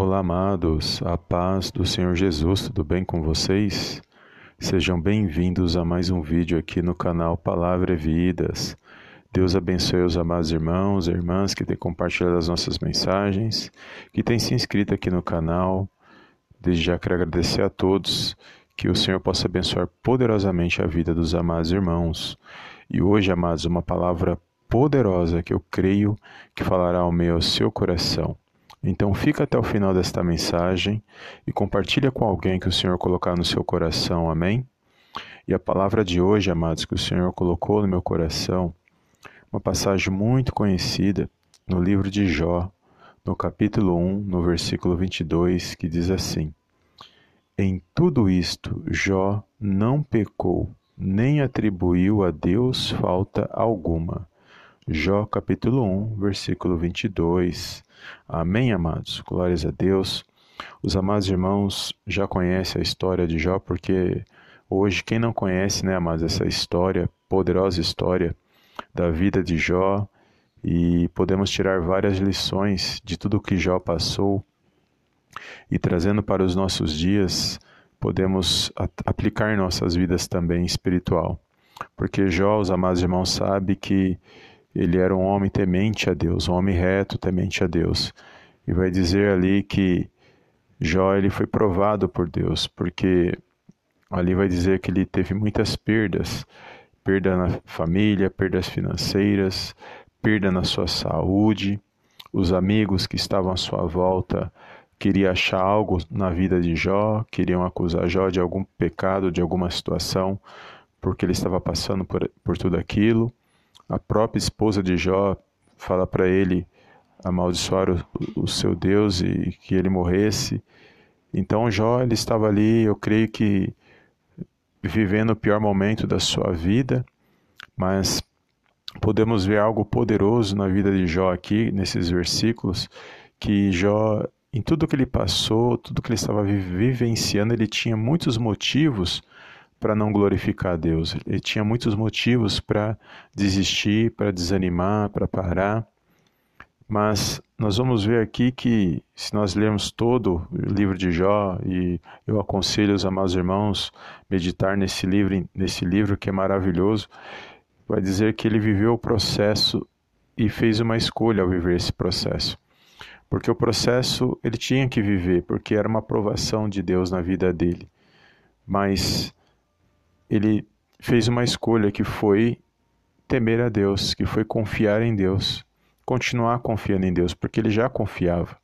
Olá, amados, a paz do Senhor Jesus, tudo bem com vocês? Sejam bem-vindos a mais um vídeo aqui no canal Palavra e Vidas. Deus abençoe os amados irmãos e irmãs que têm compartilhado as nossas mensagens, que têm se inscrito aqui no canal. Desde já quero agradecer a todos, que o Senhor possa abençoar poderosamente a vida dos amados irmãos. E hoje, amados, uma palavra poderosa que eu creio que falará ao meu ao seu coração. Então fica até o final desta mensagem e compartilha com alguém que o Senhor colocar no seu coração. Amém? E a palavra de hoje, amados, que o Senhor colocou no meu coração, uma passagem muito conhecida no livro de Jó, no capítulo 1, no versículo 22, que diz assim: Em tudo isto, Jó não pecou, nem atribuiu a Deus falta alguma. Jó capítulo 1, versículo 22. Amém, amados? Glórias a Deus. Os amados irmãos já conhecem a história de Jó, porque hoje, quem não conhece, né, amados, essa história, poderosa história da vida de Jó, e podemos tirar várias lições de tudo que Jó passou e trazendo para os nossos dias, podemos aplicar nossas vidas também espiritual. Porque Jó, os amados irmãos, sabe que ele era um homem temente a Deus, um homem reto, temente a Deus. E vai dizer ali que Jó ele foi provado por Deus, porque ali vai dizer que ele teve muitas perdas, perda na família, perdas financeiras, perda na sua saúde, os amigos que estavam à sua volta queriam achar algo na vida de Jó, queriam acusar Jó de algum pecado, de alguma situação, porque ele estava passando por, por tudo aquilo. A própria esposa de Jó fala para ele amaldiçoar o, o, seu Deus e que ele morresse. Então Jó ele estava ali, eu creio que vivendo o pior momento da sua vida, mas podemos ver algo poderoso na vida de Jó aqui nesses versículos, que Jó em tudo que ele passou, tudo que ele estava vivenciando, ele tinha muitos motivos para não glorificar a Deus. Ele tinha muitos motivos para desistir, para desanimar, para parar. Mas nós vamos ver aqui que, se nós lermos todo o livro de Jó, e eu aconselho os amados irmãos meditar nesse livro, nesse livro que é maravilhoso, vai dizer que ele viveu o processo e fez uma escolha ao viver esse processo. Porque o processo ele tinha que viver, porque era uma aprovação de Deus na vida dele. Mas ele fez uma escolha que foi temer a Deus, que foi confiar em Deus, continuar confiando em Deus, porque ele já confiava.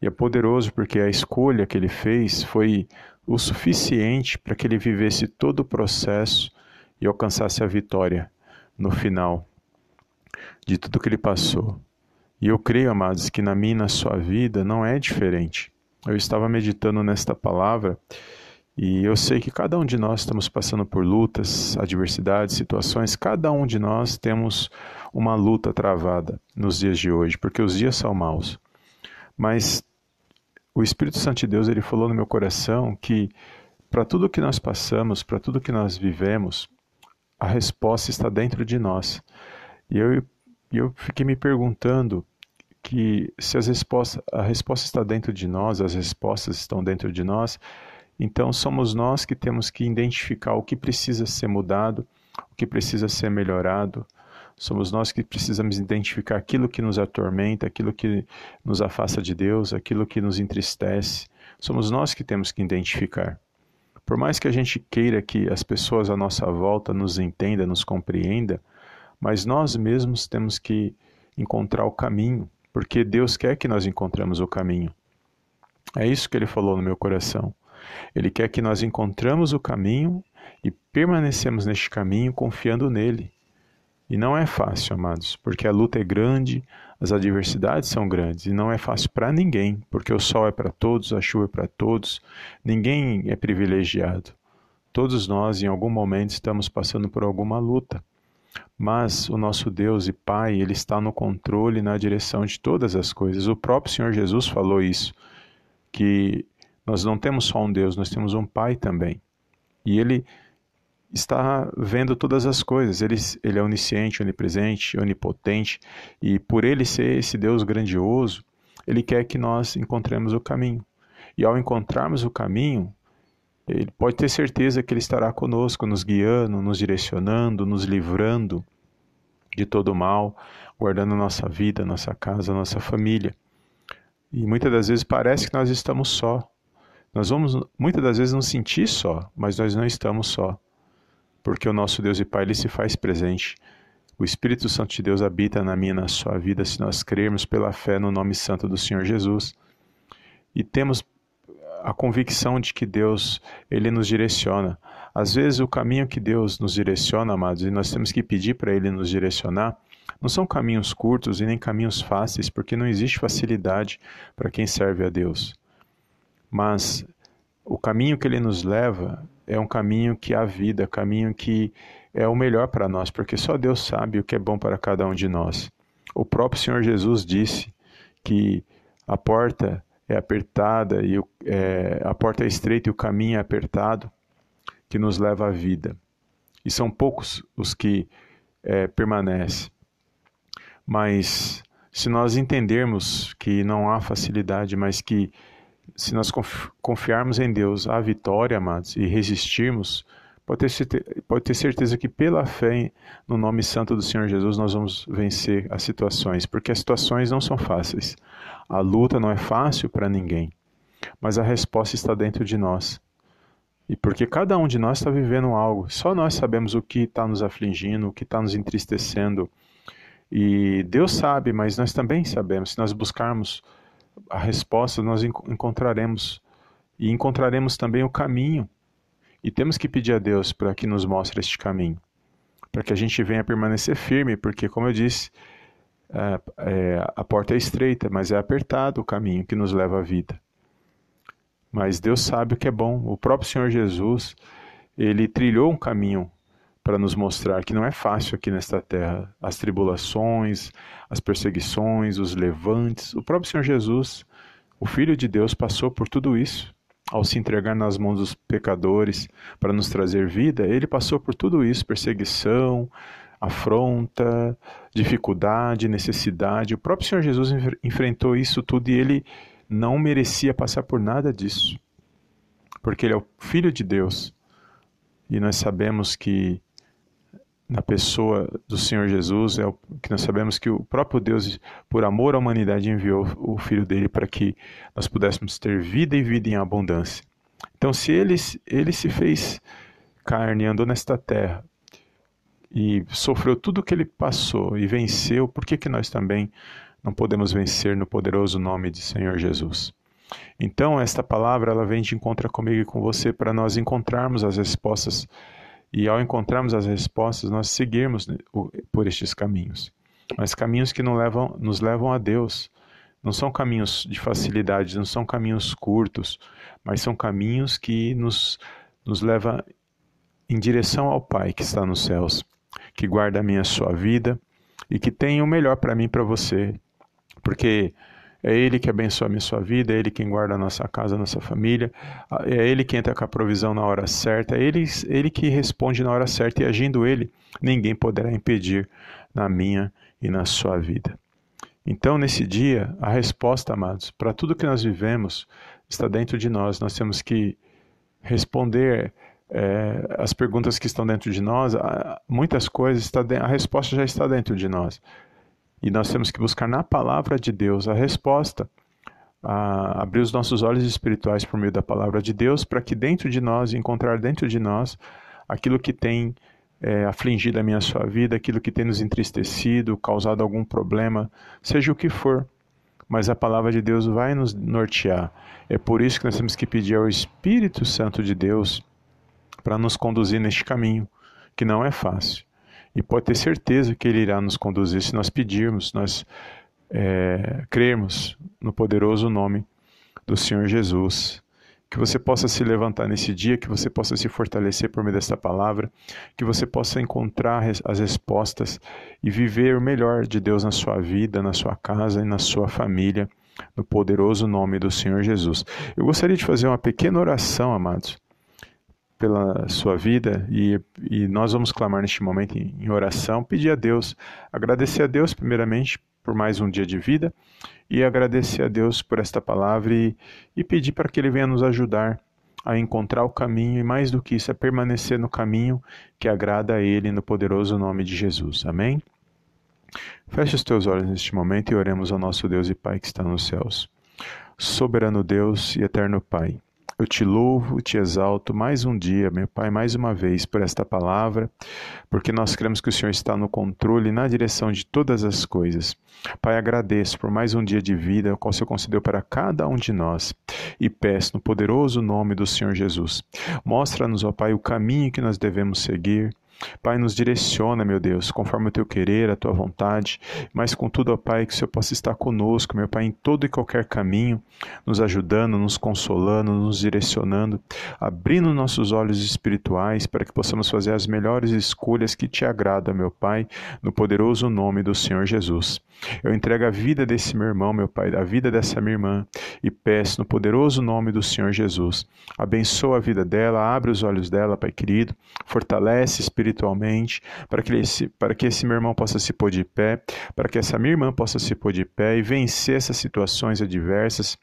E é poderoso porque a escolha que ele fez foi o suficiente para que ele vivesse todo o processo e alcançasse a vitória no final de tudo que ele passou. E eu creio, amados, que na minha e na sua vida não é diferente. Eu estava meditando nesta palavra e eu sei que cada um de nós estamos passando por lutas, adversidades, situações, cada um de nós temos uma luta travada nos dias de hoje, porque os dias são maus. Mas o Espírito Santo de Deus, ele falou no meu coração que para tudo que nós passamos, para tudo que nós vivemos, a resposta está dentro de nós. E eu, eu fiquei me perguntando que se as respostas, a resposta está dentro de nós, as respostas estão dentro de nós, então, somos nós que temos que identificar o que precisa ser mudado, o que precisa ser melhorado. Somos nós que precisamos identificar aquilo que nos atormenta, aquilo que nos afasta de Deus, aquilo que nos entristece. Somos nós que temos que identificar. Por mais que a gente queira que as pessoas à nossa volta nos entendam, nos compreendam, mas nós mesmos temos que encontrar o caminho, porque Deus quer que nós encontremos o caminho. É isso que ele falou no meu coração. Ele quer que nós encontramos o caminho e permanecemos neste caminho confiando nele. E não é fácil, amados, porque a luta é grande, as adversidades são grandes e não é fácil para ninguém, porque o sol é para todos, a chuva é para todos, ninguém é privilegiado. Todos nós, em algum momento, estamos passando por alguma luta. Mas o nosso Deus e Pai, Ele está no controle e na direção de todas as coisas. O próprio Senhor Jesus falou isso, que nós não temos só um Deus, nós temos um Pai também. E Ele está vendo todas as coisas. Ele, ele é onisciente, onipresente, onipotente. E por Ele ser esse Deus grandioso, Ele quer que nós encontremos o caminho. E ao encontrarmos o caminho, ele pode ter certeza que ele estará conosco, nos guiando, nos direcionando, nos livrando de todo mal, guardando nossa vida, nossa casa, nossa família. E muitas das vezes parece que nós estamos só. Nós vamos muitas das vezes nos sentir só, mas nós não estamos só. Porque o nosso Deus e Pai ele se faz presente. O Espírito Santo de Deus habita na minha e na sua vida se nós crermos pela fé no nome santo do Senhor Jesus. E temos a convicção de que Deus ele nos direciona. Às vezes o caminho que Deus nos direciona, amados, e nós temos que pedir para ele nos direcionar, não são caminhos curtos e nem caminhos fáceis, porque não existe facilidade para quem serve a Deus. Mas o caminho que ele nos leva é um caminho que há vida, caminho que é o melhor para nós, porque só Deus sabe o que é bom para cada um de nós. O próprio Senhor Jesus disse que a porta é apertada e é, a porta é estreita e o caminho é apertado que nos leva à vida. E são poucos os que é, permanecem. Mas se nós entendermos que não há facilidade, mas que se nós confiarmos em Deus há vitória, amados, e resistirmos, pode ter, pode ter certeza que pela fé no nome santo do Senhor Jesus nós vamos vencer as situações, porque as situações não são fáceis. A luta não é fácil para ninguém, mas a resposta está dentro de nós. E porque cada um de nós está vivendo algo, só nós sabemos o que está nos afligindo, o que está nos entristecendo. E Deus sabe, mas nós também sabemos. Se nós buscarmos a resposta, nós encontraremos e encontraremos também o caminho. E temos que pedir a Deus para que nos mostre este caminho, para que a gente venha permanecer firme, porque, como eu disse, é, a porta é estreita, mas é apertado o caminho que nos leva à vida. Mas Deus sabe o que é bom. O próprio Senhor Jesus, ele trilhou um caminho para nos mostrar que não é fácil aqui nesta terra. As tribulações, as perseguições, os levantes. O próprio Senhor Jesus, o Filho de Deus, passou por tudo isso. Ao se entregar nas mãos dos pecadores para nos trazer vida, ele passou por tudo isso perseguição, afronta, dificuldade, necessidade. O próprio Senhor Jesus enfrentou isso tudo e ele não merecia passar por nada disso, porque ele é o Filho de Deus. E nós sabemos que na pessoa do Senhor Jesus é o que nós sabemos que o próprio Deus, por amor à humanidade, enviou o Filho dele para que nós pudéssemos ter vida e vida em abundância. Então, se ele, ele se fez carne andou nesta terra e sofreu tudo o que ele passou e venceu, por que, que nós também não podemos vencer no poderoso nome de Senhor Jesus? Então, esta palavra ela vem de encontro comigo e com você para nós encontrarmos as respostas e ao encontrarmos as respostas, nós seguirmos por estes caminhos. Mas caminhos que não levam, nos levam a Deus. Não são caminhos de facilidade, não são caminhos curtos, mas são caminhos que nos, nos levam em direção ao Pai que está nos céus que guarda a minha sua vida e que tem o melhor para mim e para você. Porque é Ele que abençoa a minha sua vida, é Ele quem guarda a nossa casa, a nossa família, é Ele que entra com a provisão na hora certa, é Ele, ele que responde na hora certa e agindo Ele, ninguém poderá impedir na minha e na sua vida. Então, nesse dia, a resposta, amados, para tudo que nós vivemos está dentro de nós. Nós temos que responder é, as perguntas que estão dentro de nós, muitas coisas, está a resposta já está dentro de nós. E nós temos que buscar na palavra de Deus a resposta, a abrir os nossos olhos espirituais por meio da palavra de Deus, para que dentro de nós, encontrar dentro de nós aquilo que tem é, afligido a minha sua vida, aquilo que tem nos entristecido, causado algum problema, seja o que for. Mas a palavra de Deus vai nos nortear. É por isso que nós temos que pedir ao Espírito Santo de Deus para nos conduzir neste caminho, que não é fácil. E pode ter certeza que Ele irá nos conduzir se nós pedirmos, nós é, crermos no poderoso nome do Senhor Jesus. Que você possa se levantar nesse dia, que você possa se fortalecer por meio desta palavra, que você possa encontrar as respostas e viver o melhor de Deus na sua vida, na sua casa e na sua família, no poderoso nome do Senhor Jesus. Eu gostaria de fazer uma pequena oração, amados pela sua vida e, e nós vamos clamar neste momento em, em oração, pedir a Deus, agradecer a Deus primeiramente por mais um dia de vida e agradecer a Deus por esta palavra e, e pedir para que Ele venha nos ajudar a encontrar o caminho e, mais do que isso, a permanecer no caminho que agrada a Ele, no poderoso nome de Jesus. Amém? Feche os teus olhos neste momento e oremos ao nosso Deus e Pai que está nos céus. Soberano Deus e eterno Pai, eu te louvo, te exalto mais um dia, meu Pai, mais uma vez por esta palavra, porque nós cremos que o Senhor está no controle e na direção de todas as coisas. Pai, agradeço por mais um dia de vida, o qual o Senhor concedeu para cada um de nós, e peço no poderoso nome do Senhor Jesus. Mostra-nos, ó Pai, o caminho que nós devemos seguir Pai, nos direciona, meu Deus, conforme o teu querer, a tua vontade, mas contudo, ó Pai, que o Senhor possa estar conosco, meu Pai, em todo e qualquer caminho, nos ajudando, nos consolando, nos direcionando, abrindo nossos olhos espirituais para que possamos fazer as melhores escolhas que te agradam, meu Pai, no poderoso nome do Senhor Jesus. Eu entrego a vida desse meu irmão, meu Pai, a vida dessa minha irmã, e peço no poderoso nome do Senhor Jesus. Abençoa a vida dela, abre os olhos dela, Pai querido, fortalece espiritualmente espiritualmente, para que, esse, para que esse meu irmão possa se pôr de pé, para que essa minha irmã possa se pôr de pé e vencer essas situações adversas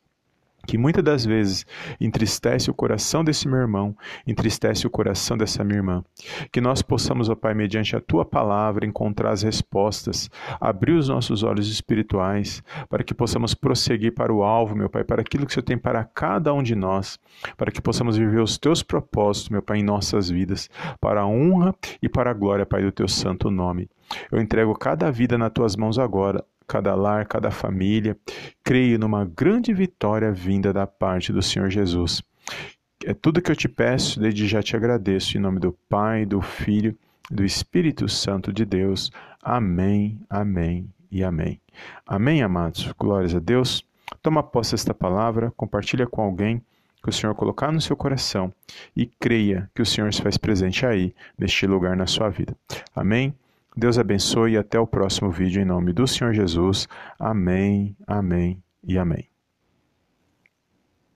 que muitas das vezes entristece o coração desse meu irmão, entristece o coração dessa minha irmã. Que nós possamos, ó Pai, mediante a tua palavra, encontrar as respostas, abrir os nossos olhos espirituais, para que possamos prosseguir para o alvo, meu Pai, para aquilo que o Senhor tem para cada um de nós, para que possamos viver os teus propósitos, meu Pai, em nossas vidas, para a honra e para a glória, Pai, do teu santo nome. Eu entrego cada vida nas tuas mãos agora, cada lar, cada família. Creio numa grande vitória vinda da parte do Senhor Jesus. É tudo que eu te peço, desde já te agradeço, em nome do Pai, do Filho, do Espírito Santo de Deus. Amém, amém e amém. Amém, amados. Glórias a Deus. Toma posse desta palavra, compartilha com alguém que o Senhor colocar no seu coração e creia que o Senhor se faz presente aí, neste lugar na sua vida. Amém? Deus abençoe e até o próximo vídeo em nome do Senhor Jesus. Amém, amém e amém.